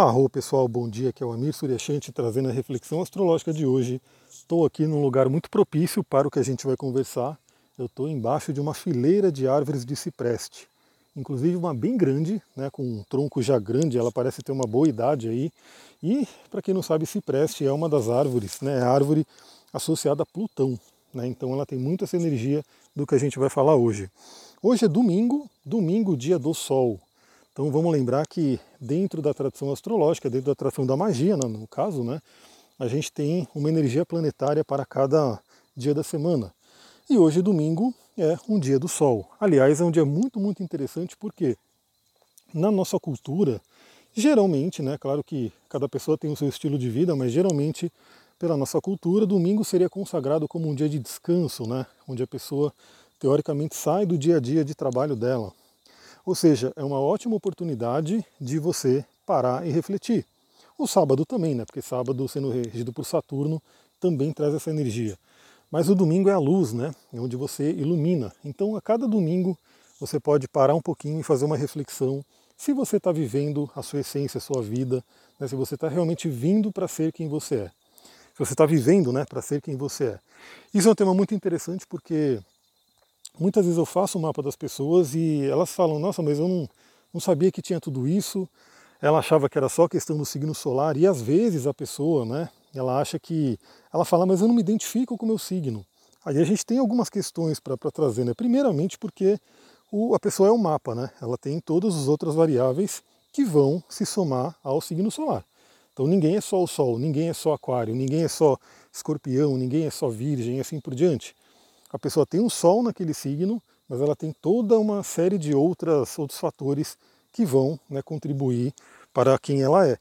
Arro pessoal, bom dia, aqui é o Amir Suryashanti trazendo a reflexão astrológica de hoje. Estou aqui num lugar muito propício para o que a gente vai conversar. Eu estou embaixo de uma fileira de árvores de cipreste, inclusive uma bem grande, né, com um tronco já grande, ela parece ter uma boa idade aí. E, para quem não sabe, cipreste é uma das árvores, né, é árvore associada a Plutão. Né, então ela tem muito essa energia do que a gente vai falar hoje. Hoje é domingo, domingo, dia do Sol. Então vamos lembrar que dentro da tradição astrológica, dentro da tradição da magia, né, no caso, né, a gente tem uma energia planetária para cada dia da semana. E hoje, domingo, é um dia do Sol. Aliás, é um dia muito, muito interessante porque na nossa cultura, geralmente, né, claro que cada pessoa tem o seu estilo de vida, mas geralmente, pela nossa cultura, domingo seria consagrado como um dia de descanso, né, onde a pessoa teoricamente sai do dia a dia de trabalho dela. Ou seja, é uma ótima oportunidade de você parar e refletir. O sábado também, né? Porque sábado, sendo regido por Saturno, também traz essa energia. Mas o domingo é a luz, né? É onde você ilumina. Então, a cada domingo, você pode parar um pouquinho e fazer uma reflexão se você está vivendo a sua essência, a sua vida, né? se você está realmente vindo para ser quem você é. Se você está vivendo né, para ser quem você é. Isso é um tema muito interessante porque Muitas vezes eu faço o mapa das pessoas e elas falam, nossa, mas eu não, não sabia que tinha tudo isso. Ela achava que era só questão do signo solar e às vezes a pessoa, né, ela acha que, ela fala, mas eu não me identifico com o meu signo. Aí a gente tem algumas questões para trazer, né? Primeiramente porque o, a pessoa é um mapa, né? Ela tem todas as outras variáveis que vão se somar ao signo solar. Então ninguém é só o Sol, ninguém é só Aquário, ninguém é só Escorpião, ninguém é só Virgem assim por diante a pessoa tem um Sol naquele signo, mas ela tem toda uma série de outras, outros fatores que vão né, contribuir para quem ela é.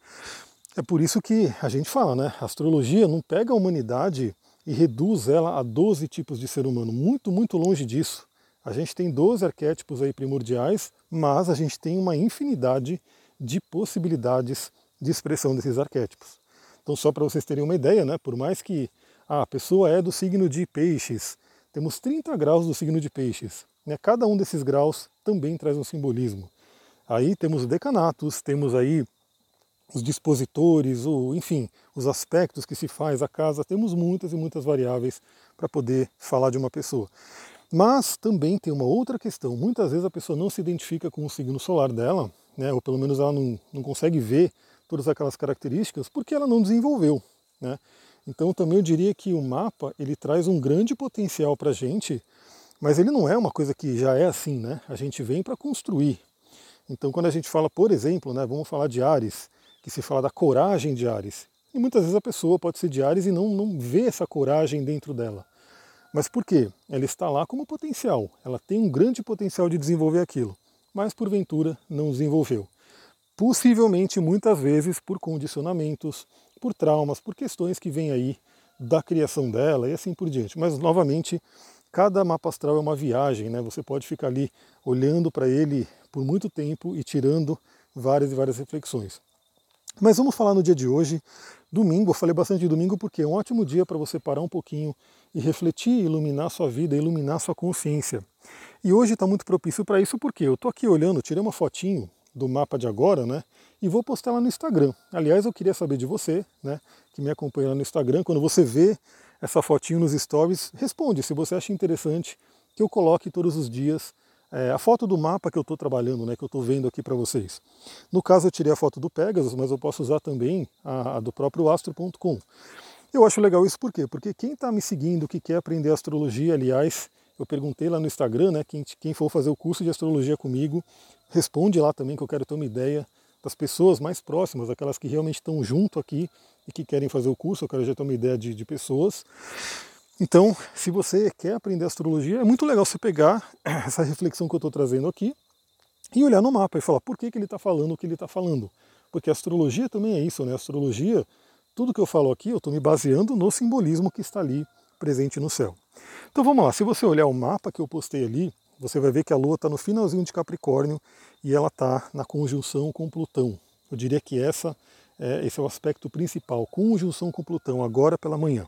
É por isso que a gente fala, né? A astrologia não pega a humanidade e reduz ela a 12 tipos de ser humano. Muito, muito longe disso. A gente tem 12 arquétipos aí primordiais, mas a gente tem uma infinidade de possibilidades de expressão desses arquétipos. Então, só para vocês terem uma ideia, né? Por mais que ah, a pessoa é do signo de peixes, temos 30 graus do signo de peixes. Né? Cada um desses graus também traz um simbolismo. Aí temos decanatos, temos aí os dispositores, ou, enfim, os aspectos que se faz a casa, temos muitas e muitas variáveis para poder falar de uma pessoa. Mas também tem uma outra questão. Muitas vezes a pessoa não se identifica com o signo solar dela, né, ou pelo menos ela não, não consegue ver todas aquelas características porque ela não desenvolveu. Né? Então também eu diria que o mapa ele traz um grande potencial para a gente, mas ele não é uma coisa que já é assim, né? A gente vem para construir. Então quando a gente fala, por exemplo, né, vamos falar de Ares, que se fala da coragem de Ares, e muitas vezes a pessoa pode ser de Ares e não, não vê essa coragem dentro dela. Mas por quê? Ela está lá como potencial, ela tem um grande potencial de desenvolver aquilo, mas porventura não desenvolveu. Possivelmente, muitas vezes, por condicionamentos, por traumas, por questões que vêm aí da criação dela e assim por diante. Mas, novamente, cada mapa astral é uma viagem, né? Você pode ficar ali olhando para ele por muito tempo e tirando várias e várias reflexões. Mas vamos falar no dia de hoje, domingo. Eu falei bastante de domingo porque é um ótimo dia para você parar um pouquinho e refletir, iluminar sua vida, iluminar sua consciência. E hoje está muito propício para isso porque eu estou aqui olhando, tirei uma fotinho do mapa de agora, né? e vou postar lá no Instagram. Aliás, eu queria saber de você, né, que me acompanha lá no Instagram, quando você vê essa fotinho nos stories, responde se você acha interessante que eu coloque todos os dias é, a foto do mapa que eu estou trabalhando, né, que eu estou vendo aqui para vocês. No caso, eu tirei a foto do Pegasus, mas eu posso usar também a, a do próprio astro.com. Eu acho legal isso por quê? Porque quem está me seguindo, que quer aprender astrologia, aliás, eu perguntei lá no Instagram, né, quem, quem for fazer o curso de astrologia comigo, responde lá também que eu quero ter uma ideia das pessoas mais próximas, aquelas que realmente estão junto aqui e que querem fazer o curso, eu quero já ter uma ideia de, de pessoas. Então, se você quer aprender astrologia, é muito legal você pegar essa reflexão que eu estou trazendo aqui e olhar no mapa e falar por que, que ele está falando o que ele está falando. Porque a astrologia também é isso, né? A astrologia, tudo que eu falo aqui, eu estou me baseando no simbolismo que está ali presente no céu. Então vamos lá, se você olhar o mapa que eu postei ali, você vai ver que a Lua está no finalzinho de Capricórnio e ela está na conjunção com Plutão. Eu diria que essa é, esse é o aspecto principal, conjunção com Plutão, agora pela manhã.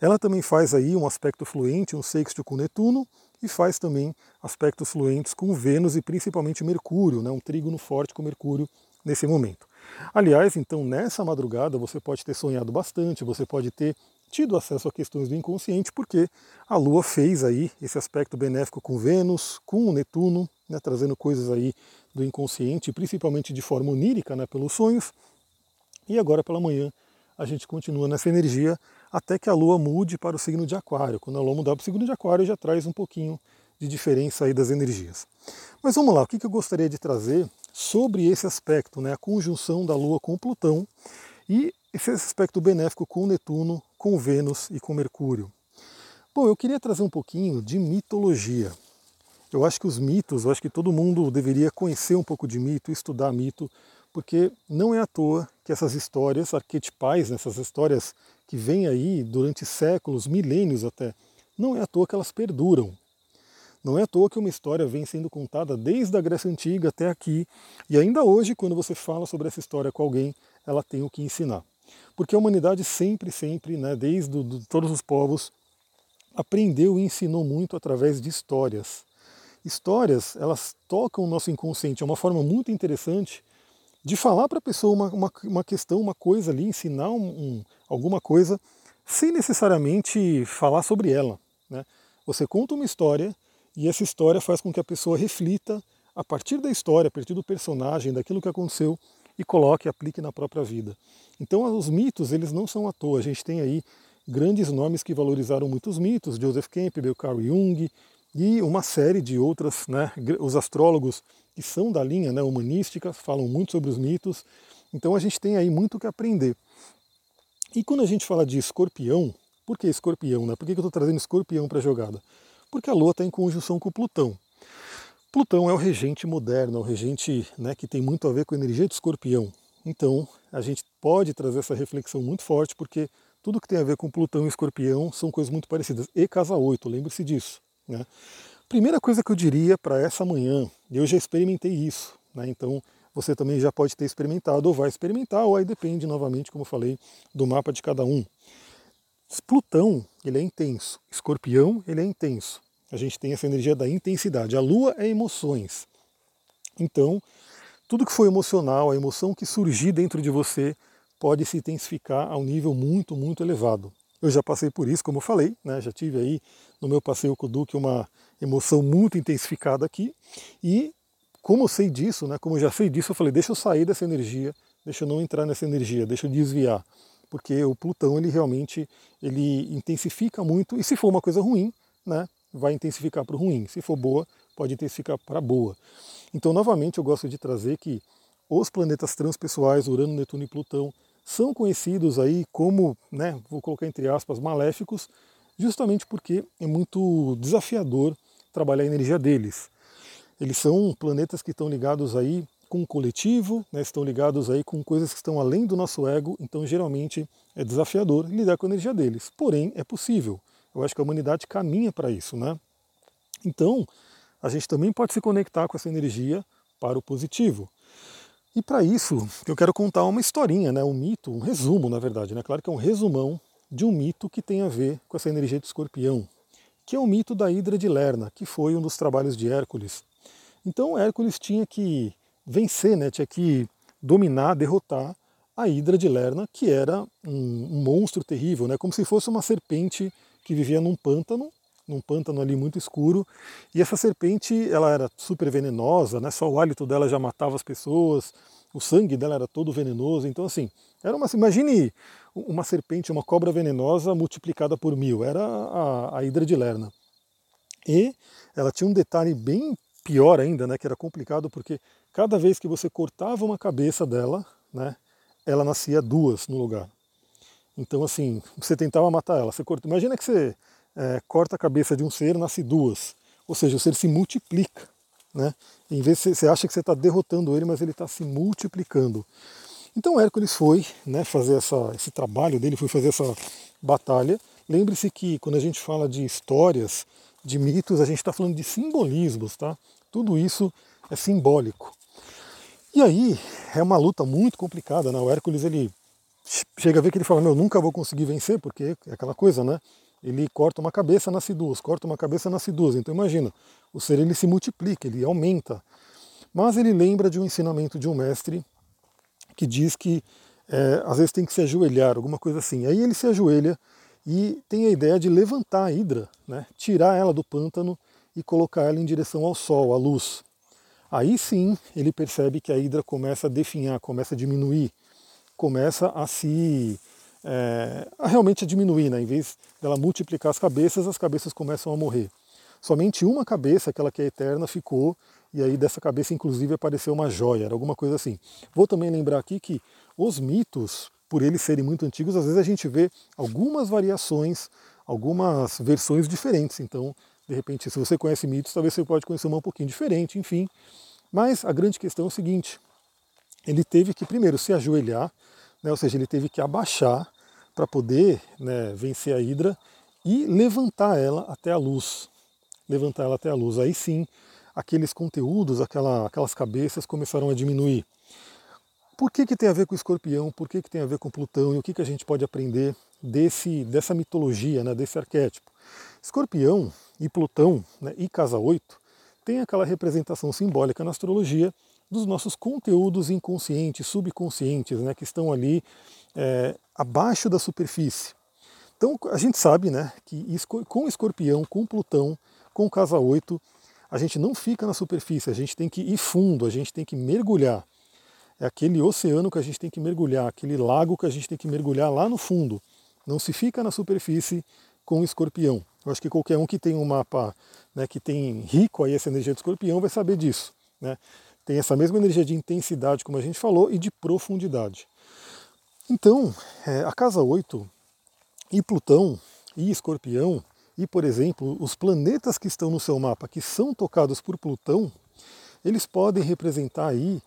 Ela também faz aí um aspecto fluente, um sexto com Netuno, e faz também aspectos fluentes com Vênus e principalmente Mercúrio, né, um trígono forte com Mercúrio nesse momento. Aliás, então nessa madrugada você pode ter sonhado bastante, você pode ter tido acesso a questões do inconsciente, porque a Lua fez aí esse aspecto benéfico com Vênus, com Netuno, né, trazendo coisas aí do inconsciente, principalmente de forma onírica, né, pelos sonhos. E agora pela manhã a gente continua nessa energia até que a Lua mude para o signo de Aquário. Quando a Lua mudar para o signo de Aquário já traz um pouquinho de diferença aí das energias. Mas vamos lá, o que eu gostaria de trazer sobre esse aspecto, né, a conjunção da Lua com Plutão e esse aspecto benéfico com Netuno, com Vênus e com Mercúrio. Bom, eu queria trazer um pouquinho de mitologia. Eu acho que os mitos, eu acho que todo mundo deveria conhecer um pouco de mito, estudar mito, porque não é à toa que essas histórias arquetipais, essas histórias que vêm aí durante séculos, milênios até, não é à toa que elas perduram. Não é à toa que uma história vem sendo contada desde a Grécia Antiga até aqui, e ainda hoje, quando você fala sobre essa história com alguém, ela tem o que ensinar. Porque a humanidade sempre, sempre, né, desde do, do, todos os povos, aprendeu e ensinou muito através de histórias. Histórias, elas tocam o nosso inconsciente, é uma forma muito interessante de falar para a pessoa uma, uma, uma, questão, uma coisa ali, ensinar um, um, alguma coisa, sem necessariamente falar sobre ela. Né? Você conta uma história e essa história faz com que a pessoa reflita a partir da história, a partir do personagem, daquilo que aconteceu e coloque aplique na própria vida. Então os mitos, eles não são à toa. A gente tem aí grandes nomes que valorizaram muitos mitos, Joseph Campbell, Carl Jung e uma série de outras, né, os astrólogos que são da linha né, humanística, falam muito sobre os mitos. Então a gente tem aí muito o que aprender. E quando a gente fala de escorpião, por que escorpião? Né? Por que eu estou trazendo escorpião para a jogada? Porque a Lua está em conjunção com Plutão. Plutão é o regente moderno, é o regente né, que tem muito a ver com a energia de escorpião. Então a gente pode trazer essa reflexão muito forte, porque tudo que tem a ver com Plutão e escorpião são coisas muito parecidas. E casa 8, lembre-se disso. Né? Primeira coisa que eu diria para essa manhã, eu já experimentei isso, né? então você também já pode ter experimentado ou vai experimentar, ou aí depende novamente, como eu falei, do mapa de cada um. Plutão, ele é intenso. Escorpião, ele é intenso. A gente tem essa energia da intensidade. A Lua é emoções. Então, tudo que foi emocional, a emoção que surgir dentro de você, pode se intensificar a um nível muito, muito elevado. Eu já passei por isso, como eu falei, né? já tive aí no meu passeio com o Duque uma emoção muito intensificada aqui. E como eu sei disso, né, como eu já sei disso, eu falei, deixa eu sair dessa energia, deixa eu não entrar nessa energia, deixa eu desviar. Porque o Plutão, ele realmente ele intensifica muito, e se for uma coisa ruim, né, vai intensificar para o ruim. Se for boa, pode intensificar para boa. Então, novamente, eu gosto de trazer que os planetas transpessoais, Urano, Netuno e Plutão, são conhecidos aí como, né, vou colocar entre aspas, maléficos, justamente porque é muito desafiador trabalhar a energia deles. Eles são planetas que estão ligados aí com o coletivo, né, estão ligados aí com coisas que estão além do nosso ego, então geralmente é desafiador lidar com a energia deles. Porém, é possível. Eu acho que a humanidade caminha para isso, né? Então, a gente também pode se conectar com essa energia para o positivo. E para isso, eu quero contar uma historinha, né, um mito, um resumo, na verdade. Né? Claro que é um resumão de um mito que tem a ver com essa energia de escorpião, que é o mito da Hidra de Lerna, que foi um dos trabalhos de Hércules. Então Hércules tinha que vencer, né, tinha que dominar, derrotar a Hidra de Lerna, que era um, um monstro terrível, né, como se fosse uma serpente que vivia num pântano, num pântano ali muito escuro, e essa serpente ela era super venenosa, né, só o hálito dela já matava as pessoas, o sangue dela era todo venenoso, então assim, era uma, imagine uma serpente, uma cobra venenosa multiplicada por mil. Era a, a hidra de Lerna. E ela tinha um detalhe bem pior ainda, né, que era complicado, porque cada vez que você cortava uma cabeça dela, né, ela nascia duas no lugar. Então, assim, você tentava matar ela. Você corta, imagina que você é, corta a cabeça de um ser, nasce duas. Ou seja, o ser se multiplica. Né? Em vez você acha que você está derrotando ele, mas ele está se multiplicando. Então Hércules foi né, fazer essa, esse trabalho dele, foi fazer essa batalha. Lembre-se que quando a gente fala de histórias, de mitos, a gente está falando de simbolismos, tá? Tudo isso é simbólico. E aí é uma luta muito complicada, né? O Hércules ele chega a ver que ele fala, meu, nunca vou conseguir vencer, porque é aquela coisa, né? Ele corta uma cabeça, nasce duas, corta uma cabeça, nasce duas. Então imagina, o ser ele se multiplica, ele aumenta. Mas ele lembra de um ensinamento de um mestre que diz que é, às vezes tem que se ajoelhar, alguma coisa assim. Aí ele se ajoelha e tem a ideia de levantar a hidra, né, tirar ela do pântano e colocar ela em direção ao sol, à luz. Aí sim ele percebe que a hidra começa a definhar, começa a diminuir, começa a se. É, a realmente diminuir, né? em vez dela multiplicar as cabeças, as cabeças começam a morrer. Somente uma cabeça, aquela que é eterna, ficou, e aí dessa cabeça, inclusive, apareceu uma joia, era alguma coisa assim. Vou também lembrar aqui que os mitos, por eles serem muito antigos, às vezes a gente vê algumas variações, algumas versões diferentes. Então, de repente, se você conhece mitos, talvez você pode conhecer uma um pouquinho diferente, enfim. Mas a grande questão é o seguinte: ele teve que primeiro se ajoelhar, né, ou seja, ele teve que abaixar para poder né, vencer a hidra e levantar ela até a luz. Levantar ela até a luz. Aí sim, aqueles conteúdos, aquela, aquelas cabeças começaram a diminuir. Por que, que tem a ver com o escorpião? Por que, que tem a ver com Plutão? E o que, que a gente pode aprender desse, dessa mitologia, né, desse arquétipo? Escorpião e Plutão né, e Casa 8 tem aquela representação simbólica na astrologia dos nossos conteúdos inconscientes, subconscientes, né, que estão ali é, abaixo da superfície. Então a gente sabe né, que com escorpião, com Plutão, com Casa 8, a gente não fica na superfície, a gente tem que ir fundo, a gente tem que mergulhar. É aquele oceano que a gente tem que mergulhar, aquele lago que a gente tem que mergulhar lá no fundo. Não se fica na superfície com escorpião. Eu acho que qualquer um que tem um mapa né, que tem rico aí essa energia do escorpião vai saber disso. Né? Tem essa mesma energia de intensidade, como a gente falou, e de profundidade. Então, é, a casa 8 e Plutão e Escorpião, e por exemplo, os planetas que estão no seu mapa que são tocados por Plutão, eles podem representar aí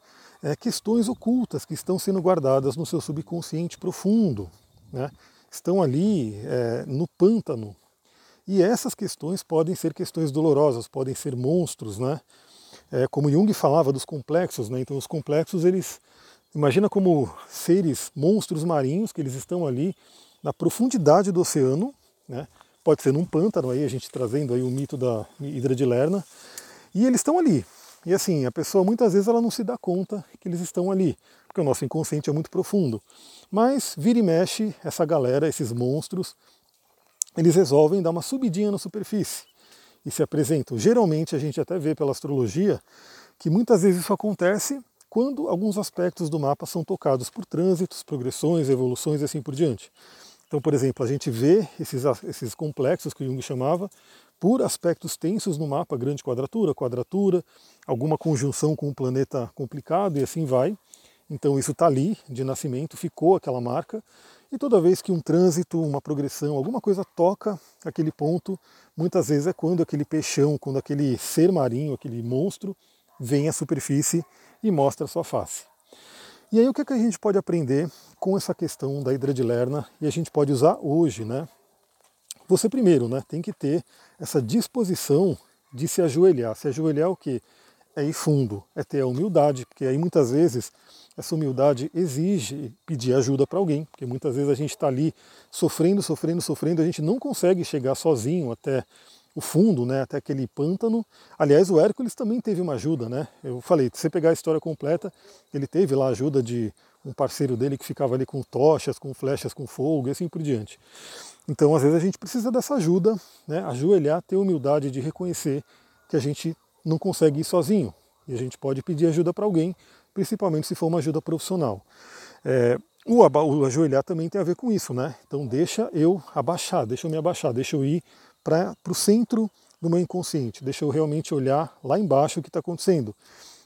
é, questões ocultas que estão sendo guardadas no seu subconsciente profundo. Né? Estão ali é, no pântano e essas questões podem ser questões dolorosas, podem ser monstros, né? É, como Jung falava dos complexos, né? Então os complexos eles imagina como seres, monstros marinhos que eles estão ali na profundidade do oceano, né? Pode ser num pântano aí a gente trazendo aí o mito da hidra de Lerna e eles estão ali. E assim a pessoa muitas vezes ela não se dá conta que eles estão ali, porque o nosso inconsciente é muito profundo. Mas vira e mexe essa galera, esses monstros, eles resolvem dar uma subidinha na superfície e se apresentam. Geralmente a gente até vê pela astrologia que muitas vezes isso acontece quando alguns aspectos do mapa são tocados por trânsitos, progressões, evoluções e assim por diante. Então, por exemplo, a gente vê esses, esses complexos que Jung chamava por aspectos tensos no mapa, grande quadratura, quadratura, alguma conjunção com um planeta complicado e assim vai. Então isso está ali de nascimento, ficou aquela marca. E toda vez que um trânsito, uma progressão, alguma coisa toca aquele ponto, muitas vezes é quando aquele peixão, quando aquele ser marinho, aquele monstro, vem à superfície e mostra a sua face. E aí o que, é que a gente pode aprender com essa questão da hidra de Lerna e a gente pode usar hoje, né? Você primeiro, né, tem que ter essa disposição de se ajoelhar. Se ajoelhar é o que? É ir fundo, é ter a humildade, porque aí muitas vezes essa humildade exige pedir ajuda para alguém, porque muitas vezes a gente está ali sofrendo, sofrendo, sofrendo, a gente não consegue chegar sozinho até o fundo, né, até aquele pântano. Aliás, o Hércules também teve uma ajuda, né? Eu falei, se você pegar a história completa, ele teve lá a ajuda de um parceiro dele que ficava ali com tochas, com flechas, com fogo e assim por diante. Então, às vezes a gente precisa dessa ajuda, né, ajoelhar, ter humildade de reconhecer que a gente não consegue ir sozinho e a gente pode pedir ajuda para alguém principalmente se for uma ajuda profissional. É, o, o ajoelhar também tem a ver com isso, né? Então deixa eu abaixar, deixa eu me abaixar, deixa eu ir para o centro do meu inconsciente, deixa eu realmente olhar lá embaixo o que está acontecendo.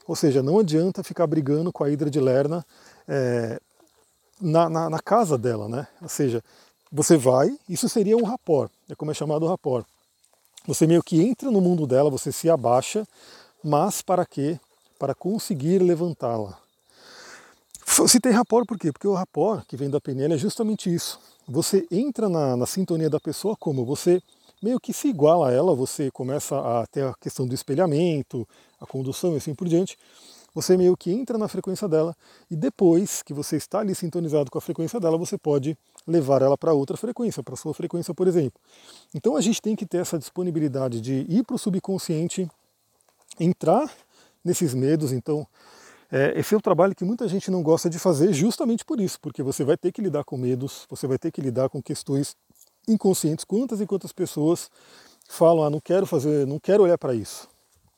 Ou seja, não adianta ficar brigando com a Hidra de Lerna é, na, na, na, casa dela, né? Ou seja, você vai, isso seria um rapor, é como é chamado o rapor. Você meio que entra no mundo dela, você se abaixa, mas para quê? Para conseguir levantá-la. Citei rapor por quê? Porque o rapor, que vem da PNL, é justamente isso. Você entra na, na sintonia da pessoa como? Você meio que se iguala a ela, você começa a ter a questão do espelhamento, a condução e assim por diante. Você meio que entra na frequência dela e depois que você está ali sintonizado com a frequência dela, você pode levar ela para outra frequência, para sua frequência, por exemplo. Então a gente tem que ter essa disponibilidade de ir para o subconsciente, entrar nesses medos. Então, É, esse é o trabalho que muita gente não gosta de fazer justamente por isso, porque você vai ter que lidar com medos, você vai ter que lidar com questões inconscientes. Quantas e quantas pessoas falam, ah, não quero fazer, não quero olhar para isso.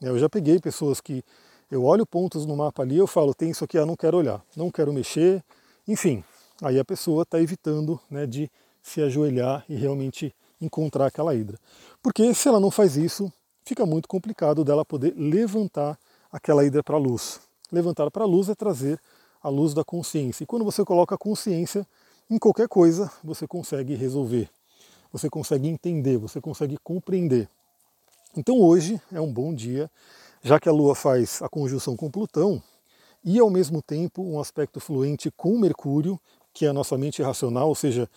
É, eu já peguei pessoas que eu olho pontos no mapa ali, eu falo, tem isso aqui, ah, não quero olhar, não quero mexer, enfim. Aí a pessoa está evitando né, de se ajoelhar e realmente encontrar aquela hidra. Porque se ela não faz isso, fica muito complicado dela poder levantar aquela hidra para a luz. Levantar para a luz é trazer a luz da consciência. E quando você coloca a consciência em qualquer coisa, você consegue resolver, você consegue entender, você consegue compreender. Então hoje é um bom dia, já que a Lua faz a conjunção com Plutão e ao mesmo tempo um aspecto fluente com Mercúrio, que é a nossa mente racional, ou seja,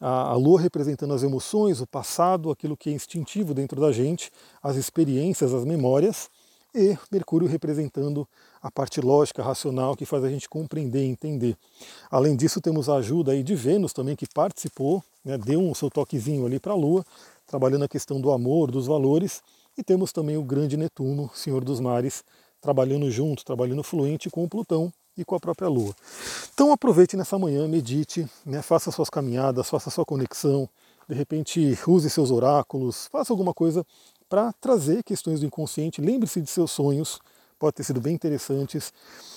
a, Lua representando as emoções, o passado, aquilo que é instintivo dentro da gente, as experiências, as memórias, e Mercúrio representando a parte lógica, racional, que faz a gente compreender e entender. Além disso, temos a ajuda aí de Vênus também, que participou, né, deu um seu toquezinho ali para a Lua, trabalhando a questão do amor, dos valores, e temos também o grande Netuno, Senhor dos Mares, trabalhando junto, trabalhando fluente com o Plutão e com a própria Lua. Então aproveite nessa manhã, medite, né, faça suas caminhadas, faça sua conexão, de repente use seus oráculos, faça alguma coisa para trazer questões do inconsciente. Lembre-se de seus sonhos, pode ter sido bem interessantes.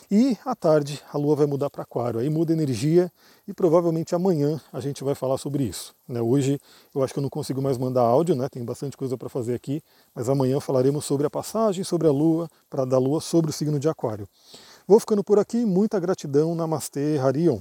E à tarde a Lua vai mudar para Aquário, aí muda energia e provavelmente amanhã a gente vai falar sobre isso. Né? Hoje eu acho que eu não consigo mais mandar áudio, né? tem bastante coisa para fazer aqui, mas amanhã falaremos sobre a passagem, sobre a Lua, para da Lua sobre o signo de Aquário. Vou ficando por aqui, muita gratidão, Namastê, Harion.